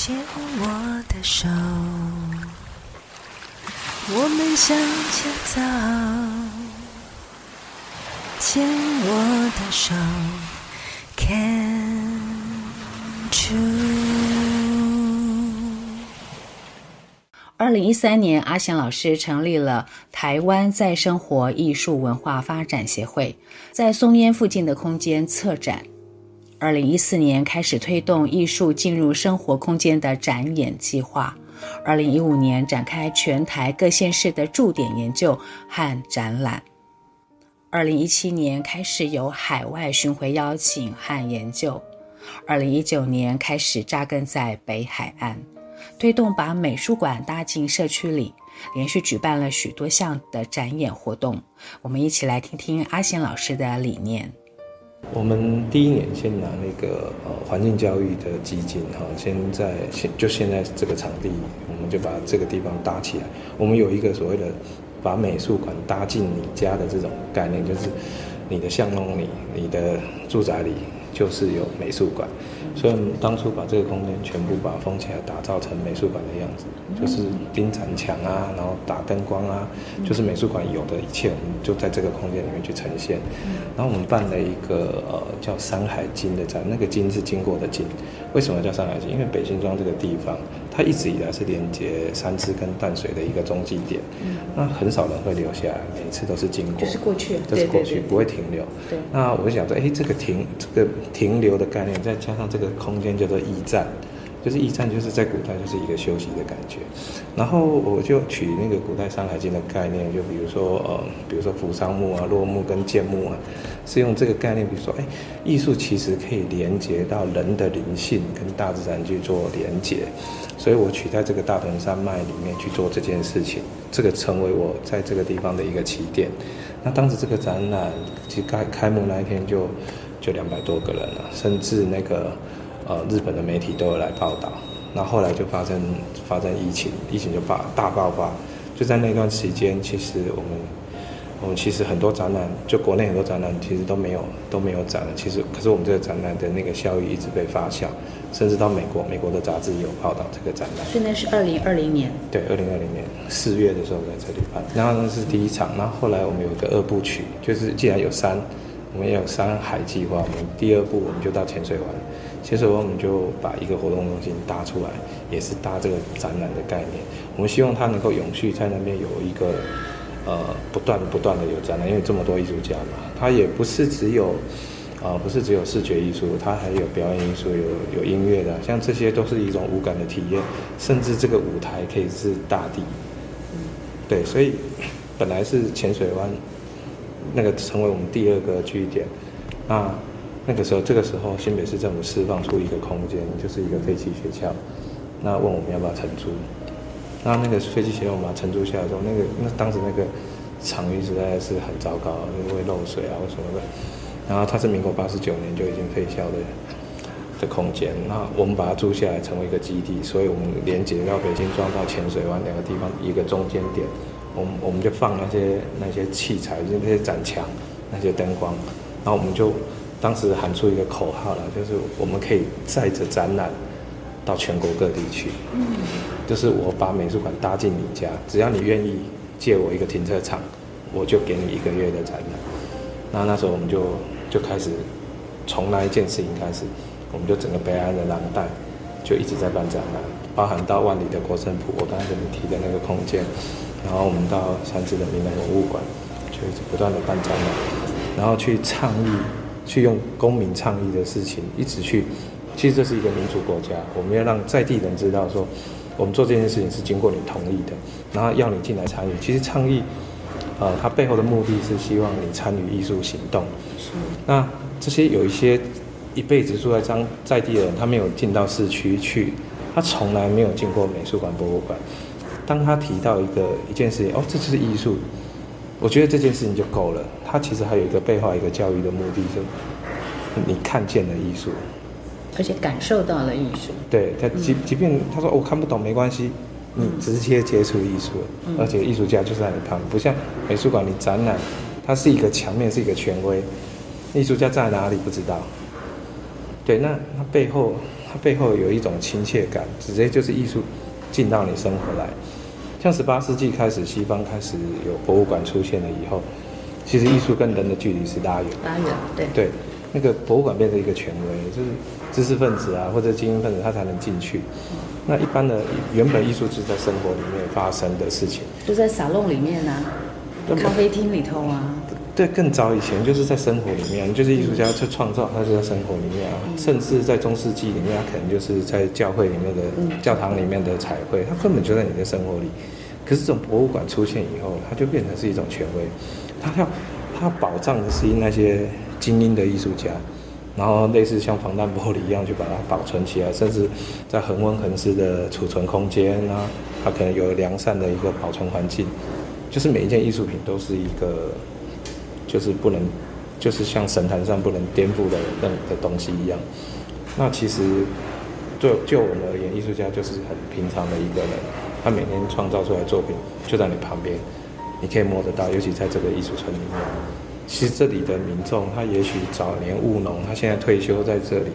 牵我的手，我们向前走。牵我的手，Can you？二零一三年，阿贤老师成立了台湾再生活艺术文化发展协会，在松烟附近的空间策展。二零一四年开始推动艺术进入生活空间的展演计划。二零一五年展开全台各县市的驻点研究和展览。二零一七年开始有海外巡回邀请和研究。二零一九年开始扎根在北海岸。推动把美术馆搭进社区里，连续举办了许多项的展演活动。我们一起来听听阿贤老师的理念。我们第一年先拿那个呃环境教育的基金哈，先在现就现在这个场地，我们就把这个地方搭起来。我们有一个所谓的把美术馆搭进你家的这种概念，就是你的巷弄里、你的住宅里就是有美术馆。所以，我们当初把这个空间全部把它封起来，打造成美术馆的样子，就是钉展墙啊，然后打灯光啊，就是美术馆有的一切，我们就在这个空间里面去呈现。然后我们办了一个呃叫《山海经》的展，那个“经”是经过的“经”。为什么叫山海经？因为北新庄这个地方，它一直以来是连接三支跟淡水的一个中继点。那很少人会留下来，每次都是经过，就是过去，这是过去，不会停留。对。那我想说，哎，这个停，这个停留的概念，再加上这个。空间叫做驿站，就是驿站，就是在古代就是一个休息的感觉。然后我就取那个古代《山海经》的概念，就比如说呃，比如说扶桑木啊、落木跟建木啊，是用这个概念。比如说，哎，艺术其实可以连接到人的灵性跟大自然去做连接，所以我取在这个大屯山脉里面去做这件事情，这个成为我在这个地方的一个起点。那当时这个展览其实开开幕那一天就就两百多个人了，甚至那个。呃，日本的媒体都有来报道，那后来就发生发生疫情，疫情就爆大爆发，就在那段时间，其实我们我们其实很多展览，就国内很多展览其实都没有都没有展了，其实可是我们这个展览的那个效益一直被发酵，甚至到美国，美国的杂志也有报道这个展览。所以那是二零二零年。对，二零二零年四月的时候在这里办，然后那是第一场，然后后来我们有一个二部曲，就是既然有山，我们有山海计划，我们第二步我们就到浅水湾。潜水湾我们就把一个活动中心搭出来，也是搭这个展览的概念。我们希望它能够永续在那边有一个，呃，不断不断的有展览，因为这么多艺术家嘛，它也不是只有，呃，不是只有视觉艺术，它还有表演艺术，有有音乐的，像这些都是一种五感的体验，甚至这个舞台可以是大地。对，所以本来是浅水湾，那个成为我们第二个据点，那。那个时候，这个时候，新北市政府释放出一个空间，就是一个废弃学校。那问我们要不要承租？那那个废弃学校我们承租下来之后，那个那当时那个场域实在是很糟糕，因为漏水啊或什么的。然后它是民国八十九年就已经废校的的空间。那我们把它租下来成为一个基地，所以我们连接到北新庄到浅水湾两个地方一个中间点。我们我们就放那些那些器材，就那些展墙、那些灯光，然后我们就。当时喊出一个口号了，就是我们可以载着展览到全国各地去。嗯，就是我把美术馆搭进你家，只要你愿意借我一个停车场，我就给你一个月的展览。那那时候我们就就开始从那一件事情开始，我们就整个北安的廊带就一直在办展览，包含到万里的国生普，我刚才跟你提的那个空间，然后我们到三芝的闽南文物馆，就一直不断的办展览，然后去倡议。去用公民倡议的事情一直去，其实这是一个民主国家，我们要让在地人知道说，我们做这件事情是经过你同意的，然后要你进来参与。其实倡议，呃，它背后的目的是希望你参与艺术行动。是。那这些有一些一辈子住在张在地的人，他没有进到市区去，他从来没有进过美术馆、博物馆。当他提到一个一件事情，哦，这就是艺术。我觉得这件事情就够了。他其实还有一个背后一个教育的目的，就是你看见了艺术，而且感受到了艺术。对他，即即便他说我看不懂没关系，你直接接触艺术，嗯、而且艺术家就在你旁边，不像美术馆你展览，它是一个墙面是一个权威，艺术家在哪里不知道。对，那他背后他背后有一种亲切感，直接就是艺术进到你生活来。像十八世纪开始，西方开始有博物馆出现了以后，其实艺术跟人的距离是拉远，拉远，对对，那个博物馆变成一个权威，就是知识分子啊或者精英分子他才能进去。那一般的原本艺术是在生活里面发生的事情，就在沙龙里面啊，咖啡厅里头啊。对，更早以前就是在生活里面，就是艺术家去创造，他就在生活里面啊。甚至在中世纪里面，他可能就是在教会里面的教堂里面的彩绘，他根本就在你的生活里。可是这种博物馆出现以后，它就变成是一种权威，它要它要保障的是那些精英的艺术家。然后类似像防弹玻璃一样去把它保存起来，甚至在恒温恒湿的储存空间啊，它可能有良善的一个保存环境，就是每一件艺术品都是一个，就是不能，就是像神坛上不能颠覆的任何的东西一样。那其实就就我们而言，艺术家就是很平常的一个人，他每天创造出来作品就在你旁边，你可以摸得到，尤其在这个艺术村里面。其实这里的民众，他也许早年务农，他现在退休在这里。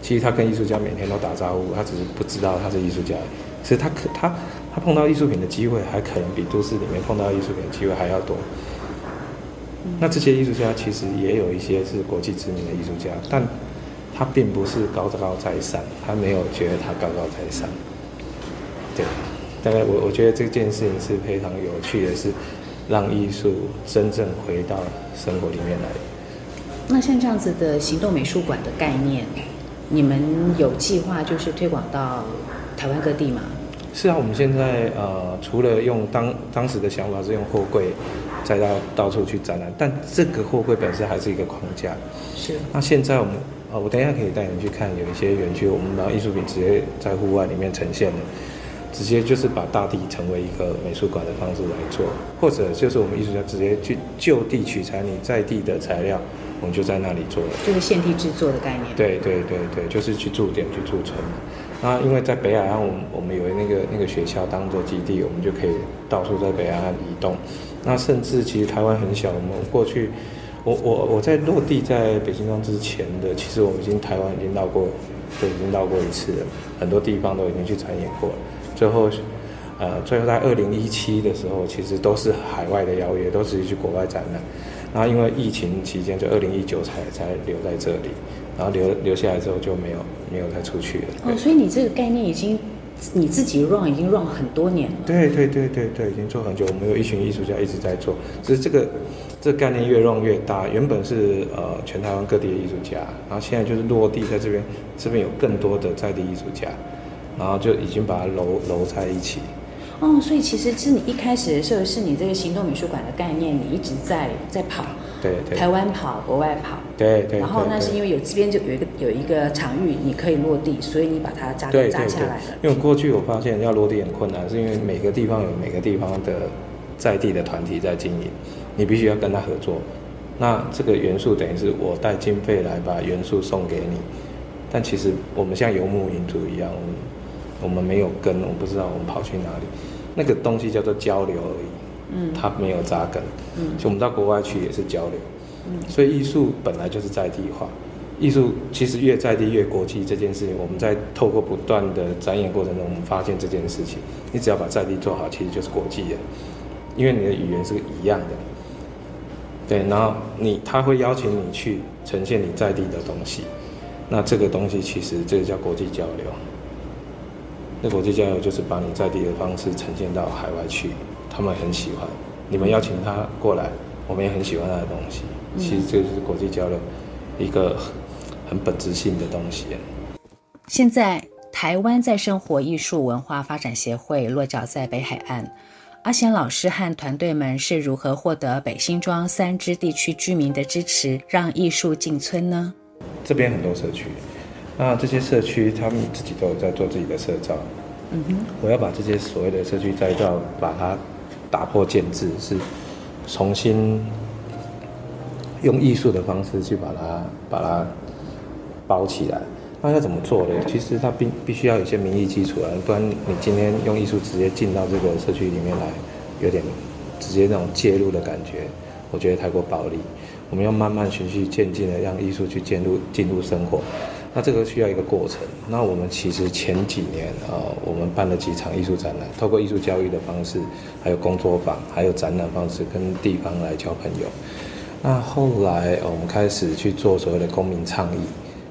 其实他跟艺术家每天都打招呼，他只是不知道他是艺术家。其实他可他他碰到艺术品的机会，还可能比都市里面碰到艺术品的机会还要多。那这些艺术家其实也有一些是国际知名的艺术家，但他并不是高高在上，他没有觉得他高高在上。对，大概我我觉得这件事情是非常有趣的是。让艺术真正回到生活里面来。那像这样子的行动美术馆的概念，你们有计划就是推广到台湾各地吗？是啊，我们现在呃，除了用当当时的想法是用货柜再到到处去展览，但这个货柜本身还是一个框架。是。那现在我们呃，我等一下可以带你去看，有一些园区，我们把艺术品直接在户外里面呈现的。直接就是把大地成为一个美术馆的方式来做，或者就是我们艺术家直接去就地取材你在地的材料，我们就在那里做了，就是现地制作的概念。对对对对，就是去驻点去驻村。那因为在北海岸，我们我们有那个那个学校当做基地，我们就可以到处在北海岸移动。那甚至其实台湾很小，我们过去，我我我在落地在北京庄之前的，其实我们已经台湾已经到过，都已经到过一次了，很多地方都已经去参演过了。最后，呃，最后在二零一七的时候，其实都是海外的邀约，都是去国外展览。然后因为疫情期间，就二零一九才才留在这里，然后留留下来之后就没有没有再出去了。哦，所以你这个概念已经你自己 run 已经 run 很多年了。对对对对对，已经做很久。我们有一群艺术家一直在做，只是这个这个概念越 run 越大。原本是呃全台湾各地的艺术家，然后现在就是落地在这边，这边有更多的在地艺术家。然后就已经把它揉揉在一起。哦，所以其实是你一开始的时候，是你这个行动美术馆的概念，你一直在在跑，对对，台湾跑，国外跑，对对。然后那是因为有这边就有一个有一个场域，你可以落地，所以你把它扎扎下来了。因为过去我发现要落地很困难，是因为每个地方有每个地方的在地的团体在经营，你必须要跟他合作。那这个元素等于是我带经费来把元素送给你，但其实我们像游牧民族一样。我们没有根，我不知道我们跑去哪里。那个东西叫做交流而已，嗯，它没有扎根，嗯，所以我们到国外去也是交流，所以艺术本来就是在地化，艺术其实越在地越国际这件事情，我们在透过不断的展演过程中，我们发现这件事情，你只要把在地做好，其实就是国际的，因为你的语言是一样的，对，然后你他会邀请你去呈现你在地的东西，那这个东西其实这个叫国际交流。那国际交流就是把你在地的方式呈现到海外去，他们很喜欢。你们邀请他过来，我们也很喜欢他的东西。其实这就是国际交流一个很本质性的东西。现在台湾在生活艺术文化发展协会落脚在北海岸，阿贤老师和团队们是如何获得北新庄三支地区居民的支持，让艺术进村呢？这边很多社区。那这些社区，他们自己都有在做自己的社造。嗯哼，我要把这些所谓的社区再造，把它打破建制，是重新用艺术的方式去把它把它包起来。那要怎么做呢？其实它必必须要有一些民意基础啊，不然你今天用艺术直接进到这个社区里面来，有点直接那种介入的感觉，我觉得太过暴力。我们要慢慢循序渐进的让艺术去进入进入生活。那这个需要一个过程。那我们其实前几年呃，我们办了几场艺术展览，透过艺术教育的方式，还有工作坊，还有展览方式，跟地方来交朋友。那后来我们开始去做所谓的公民倡议，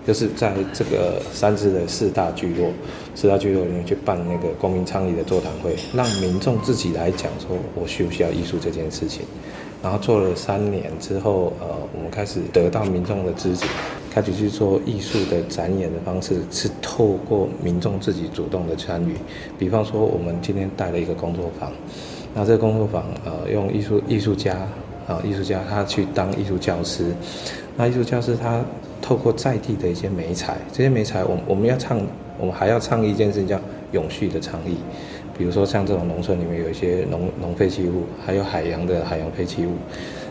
就是在这个三芝的四大聚落，四大聚落里面去办那个公民倡议的座谈会，让民众自己来讲说，我需不需要艺术这件事情。然后做了三年之后，呃，我们开始得到民众的支持，开始去做艺术的展演的方式，是透过民众自己主动的参与。比方说，我们今天带了一个工作坊，那这个工作坊，呃，用艺术艺术家，啊，艺术家他去当艺术教师，那艺术教师他透过在地的一些媒材，这些媒材，我我们要倡，我们还要倡议一件事情叫永续的倡议。比如说像这种农村里面有一些农农废弃物，还有海洋的海洋废弃物，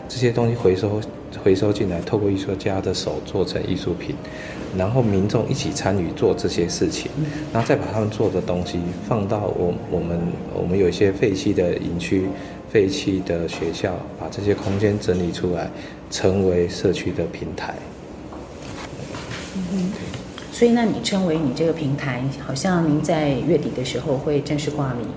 这些东西回收回收进来，透过艺术家的手做成艺术品，然后民众一起参与做这些事情，然后再把他们做的东西放到我我们我们有一些废弃的营区、废弃的学校，把这些空间整理出来，成为社区的平台。嗯所以，那你称为你这个平台，好像您在月底的时候会正式挂名。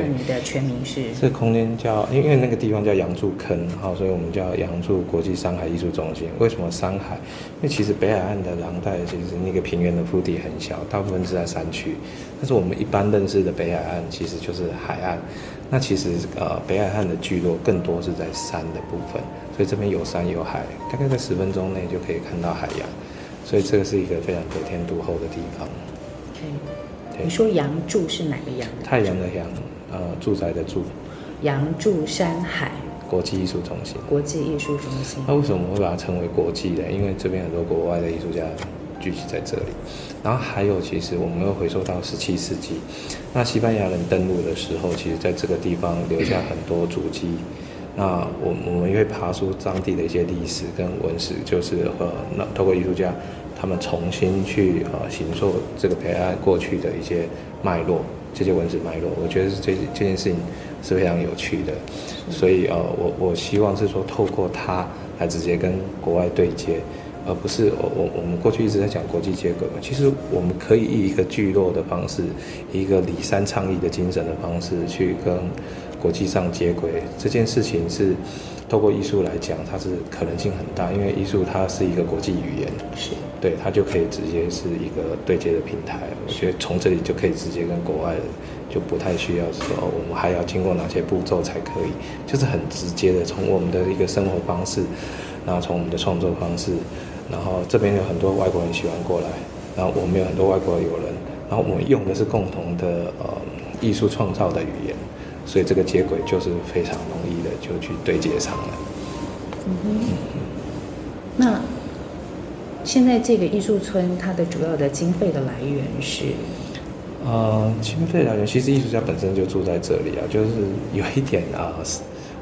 对，你的全名是？这个空间叫，因为那个地方叫杨柱坑，好，所以我们叫杨柱国际山海艺术中心。为什么山海？因为其实北海岸的廊带其实那个平原的腹地很小，大部分是在山区。但是我们一般认识的北海岸其实就是海岸。那其实呃，北海岸的聚落更多是在山的部分，所以这边有山有海，大概在十分钟内就可以看到海洋。所以这个是一个非常得天独厚的地方。对，你说洋柱是哪个洋？太阳的阳，呃，住宅的住。杨柱山海国际艺术中心。国际艺术中心。那为什么我会把它称为国际呢？因为这边很多国外的艺术家聚集在这里。然后还有，其实我们又回溯到十七世纪，那西班牙人登陆的时候，其实在这个地方留下很多足迹。那我我们也会爬出当地的一些历史跟文史，就是呃，那透过艺术家，他们重新去呃形塑这个北海岸过去的一些脉络，这些文字脉络，我觉得这这件事情是非常有趣的，所以呃，我我希望是说透过它来直接跟国外对接，而不是我我我们过去一直在讲国际接轨嘛，其实我们可以以一个聚落的方式，一个里山倡议的精神的方式去跟。国际上接轨这件事情是透过艺术来讲，它是可能性很大，因为艺术它是一个国际语言，是对它就可以直接是一个对接的平台。我觉得从这里就可以直接跟国外，就不太需要说我们还要经过哪些步骤才可以，就是很直接的从我们的一个生活方式，然后从我们的创作方式，然后这边有很多外国人喜欢过来，然后我们有很多外国友人，然后我们用的是共同的呃艺术创造的语言。所以这个接轨就是非常容易的，就去对接上了。嗯哼。现在这个艺术村，它的主要的经费的来源是？呃，经费来源其实艺术家本身就住在这里啊，就是有一点啊。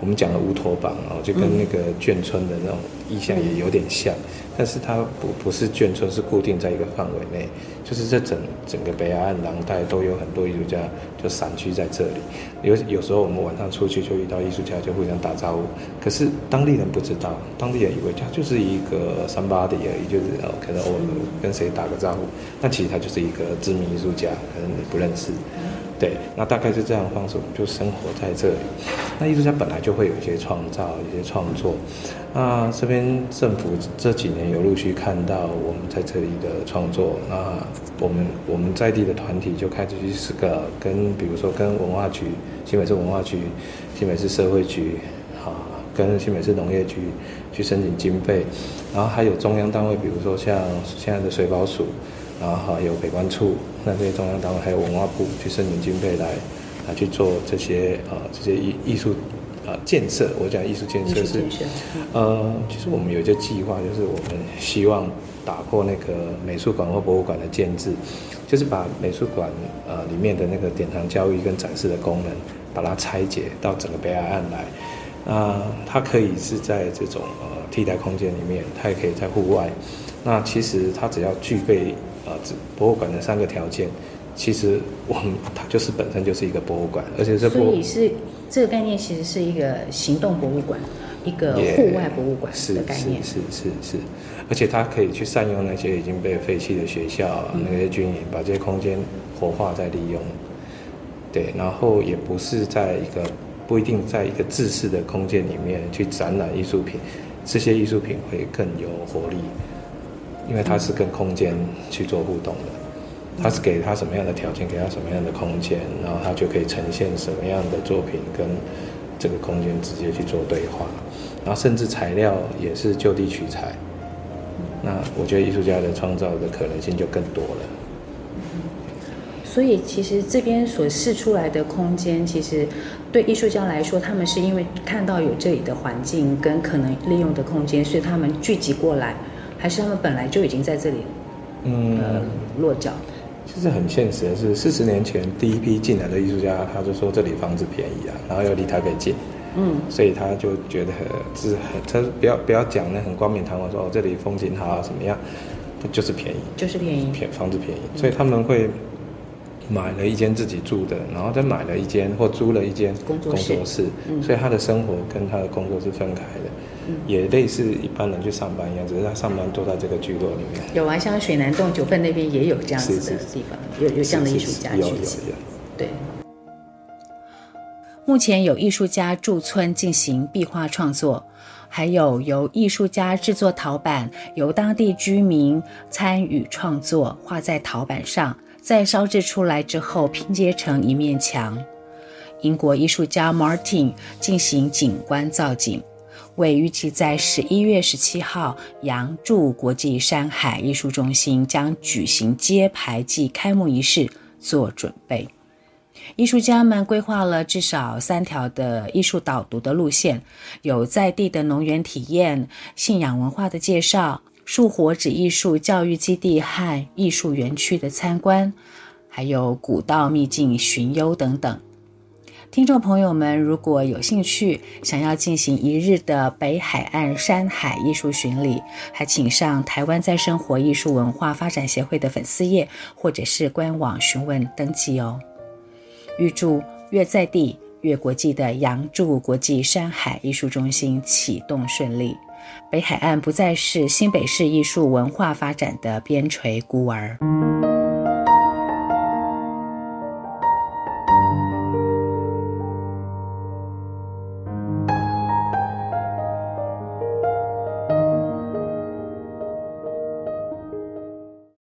我们讲的乌托邦哦，就跟那个眷村的那种意象也有点像，嗯、但是它不不是眷村，是固定在一个范围内，就是这整整个北海岸廊带都有很多艺术家就散居在这里。有有时候我们晚上出去就遇到艺术家，就互相打招呼，可是当地人不知道，当地人以为他就是一个 somebody 而已，就是哦，可能偶尔跟谁打个招呼，那其实他就是一个知名艺术家，可能你不认识。对，那大概是这样的方式，我们就生活在这里。那艺术家本来就会有一些创造、一些创作。那这边政府这几年有陆续看到我们在这里的创作，那我们我们在地的团体就开始去是个跟，比如说跟文化局、新北市文化局、新北市社会局，啊，跟新北市农业局去申请经费，然后还有中央单位，比如说像现在的水保署。然后还有北关处，那这些中央单位还有文化部去申请经费来，来去做这些呃这些艺艺术呃建设。我讲艺术建设是，呃，其实我们有一个计划，就是我们希望打破那个美术馆或博物馆的建制，就是把美术馆呃里面的那个典藏教育跟展示的功能，把它拆解到整个北海岸来。那它可以是在这种呃替代空间里面，它也可以在户外。那其实它只要具备。呃，博物馆的三个条件，其实我们它就是本身就是一个博物馆，而且这所以是这个概念其实是一个行动博物馆，一个户外博物馆的概念。是是是而且它可以去善用那些已经被废弃的学校、嗯、那些军营，把这些空间活化再利用。对，然后也不是在一个不一定在一个制式的空间里面去展览艺术品，这些艺术品会更有活力，因为它是跟空间去做互动的。他是给他什么样的条件，给他什么样的空间，然后他就可以呈现什么样的作品，跟这个空间直接去做对话，然后甚至材料也是就地取材。那我觉得艺术家的创造的可能性就更多了。所以其实这边所释出来的空间，其实对艺术家来说，他们是因为看到有这里的环境跟可能利用的空间，所以他们聚集过来，还是他们本来就已经在这里，嗯，呃，落脚。其实很现实的是，四十年前第一批进来的艺术家，他就说这里房子便宜啊，然后又离台北近，嗯，所以他就觉得是很，他不要不要讲那很冠冕堂皇说哦这里风景好啊什么样，就是便宜，就是便宜，便房子便宜，所以他们会买了一间自己住的，然后再买了一间或租了一间工作室，所以他的生活跟他的工作是分开的。也类似一般人去上班一样，只是他上班都在这个聚落里面。有啊，像水南洞九份那边也有这样子的地方，有有这样的艺术家聚集。对。目前有艺术家驻村进行壁画创作，还有由艺术家制作陶板，由当地居民参与创作，画在陶板上，再烧制出来之后拼接成一面墙。英国艺术家 Martin 进行景观造景。为预计在十一月十七号，阳住国际山海艺术中心将举行揭牌暨开幕仪式做准备。艺术家们规划了至少三条的艺术导读的路线，有在地的农园体验、信仰文化的介绍、树活纸艺术教育基地和艺术园区的参观，还有古道秘境寻幽等等。听众朋友们，如果有兴趣，想要进行一日的北海岸山海艺术巡礼，还请上台湾再生活艺术文化发展协会的粉丝页或者是官网询问登记哦。预祝越在地越国际的阳住国际山海艺术中心启动顺利，北海岸不再是新北市艺术文化发展的边陲孤儿。